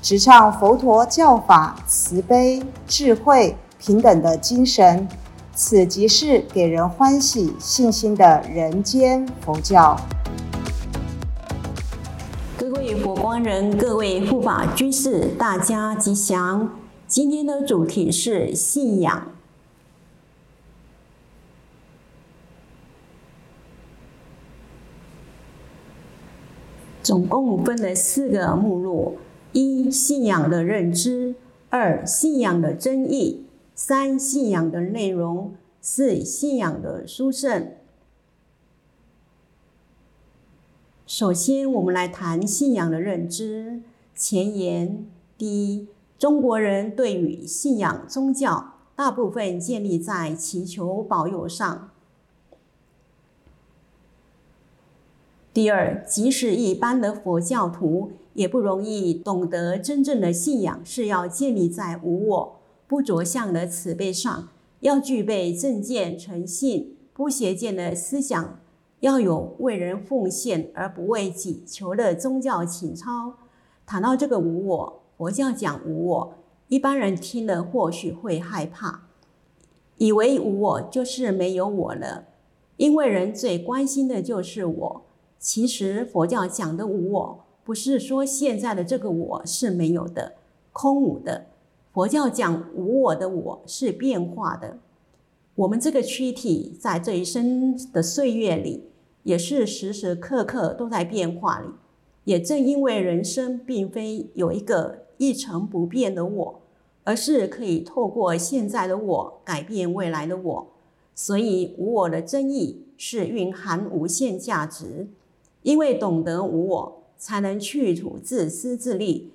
直唱佛陀教法慈悲、智慧、平等的精神，此即是给人欢喜、信心的人间佛教。各位佛光人、各位护法居士，大家吉祥。今天的主题是信仰，总共分了四个目录。一信仰的认知，二信仰的真义，三信仰的内容，四信仰的殊胜。首先，我们来谈信仰的认知。前言：第一，中国人对于信仰宗教，大部分建立在祈求保佑上。第二，即使一般的佛教徒。也不容易懂得真正的信仰是要建立在无我、不着相的慈悲上，要具备正见、诚信、不邪见的思想，要有为人奉献而不为己求的宗教情操。谈到这个无我，佛教讲无我，一般人听了或许会害怕，以为无我就是没有我了，因为人最关心的就是我。其实佛教讲的无我。不是说现在的这个我是没有的、空无的。佛教讲无我的我是变化的。我们这个躯体在这一生的岁月里，也是时时刻刻都在变化里。也正因为人生并非有一个一成不变的我，而是可以透过现在的我改变未来的我，所以无我的真义是蕴含无限价值。因为懂得无我。才能去除自私自利，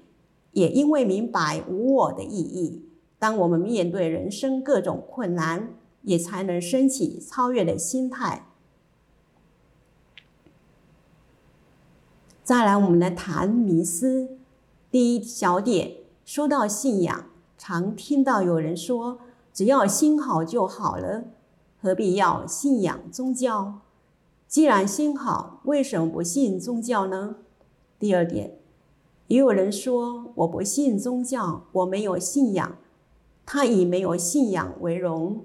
也因为明白无我的意义，当我们面对人生各种困难，也才能升起超越的心态。再来，我们来谈迷思。第一小点，说到信仰，常听到有人说：“只要心好就好了，何必要信仰宗教？既然心好，为什么不信宗教呢？”第二点，也有人说我不信宗教，我没有信仰，他以没有信仰为荣。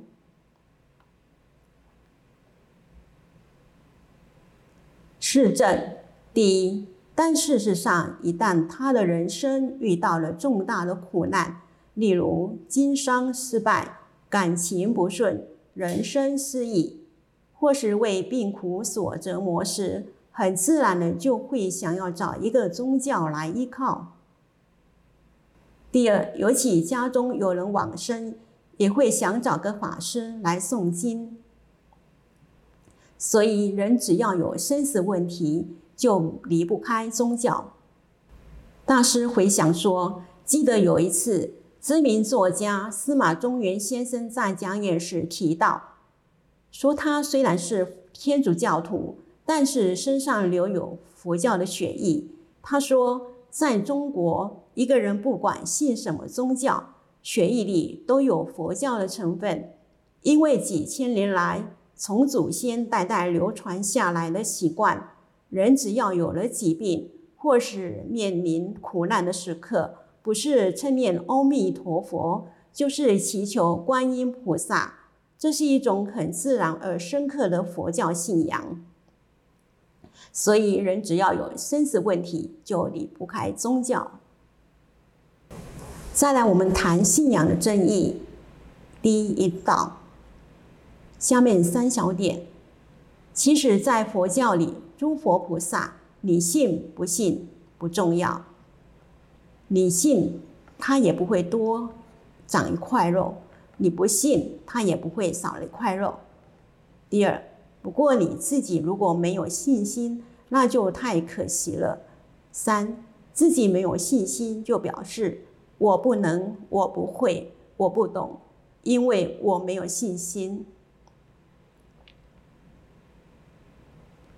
是正第一，但事实上，一旦他的人生遇到了重大的苦难，例如经商失败、感情不顺、人生失意，或是为病苦所折磨时，很自然的就会想要找一个宗教来依靠。第二，尤其家中有人往生，也会想找个法师来诵经。所以，人只要有生死问题，就离不开宗教。大师回想说，记得有一次，知名作家司马中原先生在讲演时提到，说他虽然是天主教徒。但是身上留有佛教的血液。他说，在中国，一个人不管信什么宗教，血液里都有佛教的成分，因为几千年来从祖先代代流传下来的习惯，人只要有了疾病或是面临苦难的时刻，不是称念阿弥陀佛，就是祈求观音菩萨，这是一种很自然而深刻的佛教信仰。所以，人只要有生死问题，就离不开宗教。再来，我们谈信仰的正义。第一道，下面三小点。其实，在佛教里，诸佛菩萨，你信不信不重要。你信，他也不会多长一块肉；你不信，他也不会少了一块肉。第二。不过你自己如果没有信心，那就太可惜了。三，自己没有信心，就表示我不能，我不会，我不懂，因为我没有信心。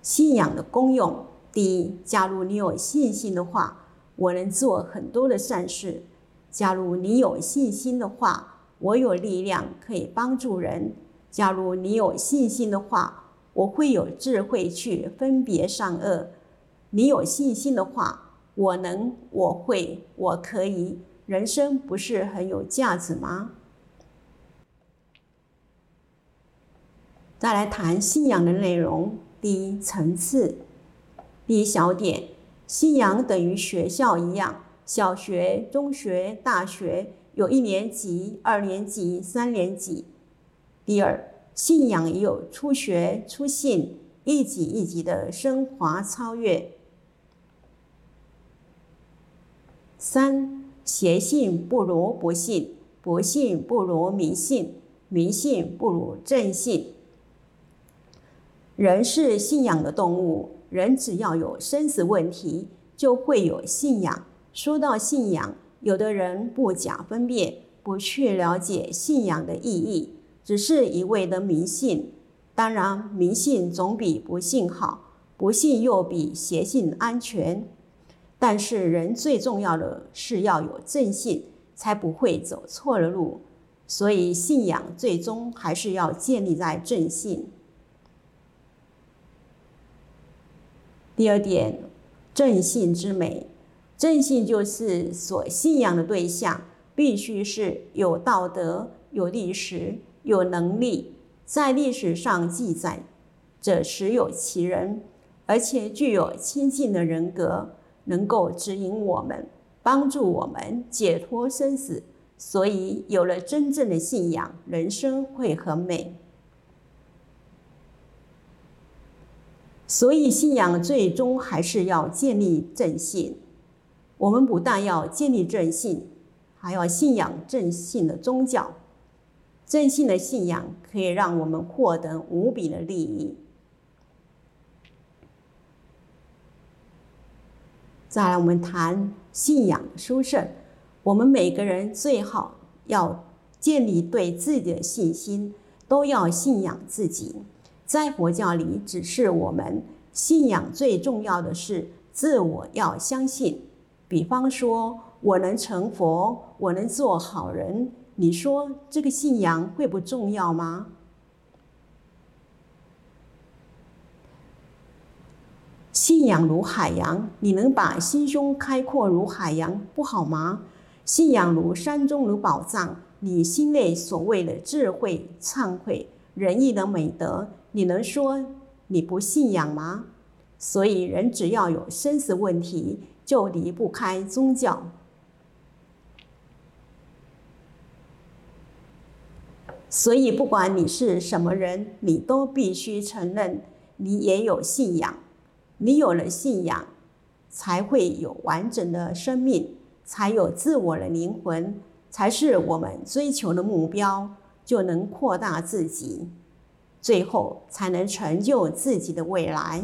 信仰的功用，第一，假如你有信心的话，我能做很多的善事；假如你有信心的话，我有力量可以帮助人；假如你有信心的话，我会有智慧去分别善恶；你有信心的话，我能，我会，我可以。人生不是很有价值吗？再来谈信仰的内容。第一层次，第一小点，信仰等于学校一样，小学、中学、大学有一年级、二年级、三年级。第二，信仰也有初学、初信，一级一级的升华超越。三。邪信不如不信，不信不如迷信，迷信不如正信。人是信仰的动物，人只要有生死问题，就会有信仰。说到信仰，有的人不假分辨，不去了解信仰的意义，只是一味的迷信。当然，迷信总比不信好，不信又比邪信安全。但是人最重要的是要有正信，才不会走错了路。所以信仰最终还是要建立在正信。第二点，正信之美，正信就是所信仰的对象必须是有道德、有历史、有能力，在历史上记载，者实有其人，而且具有亲近的人格。能够指引我们，帮助我们解脱生死，所以有了真正的信仰，人生会很美。所以信仰最终还是要建立正信。我们不但要建立正信，还要信仰正信的宗教。正信的信仰可以让我们获得无比的利益。再来，我们谈信仰殊胜。我们每个人最好要建立对自己的信心，都要信仰自己。在佛教里，只是我们信仰最重要的是自我要相信。比方说，我能成佛，我能做好人，你说这个信仰会不重要吗？信仰如海洋，你能把心胸开阔如海洋，不好吗？信仰如山中如宝藏，你心内所谓的智慧、忏悔、仁义的美德，你能说你不信仰吗？所以，人只要有生死问题，就离不开宗教。所以，不管你是什么人，你都必须承认，你也有信仰。你有了信仰，才会有完整的生命，才有自我的灵魂，才是我们追求的目标，就能扩大自己，最后才能成就自己的未来。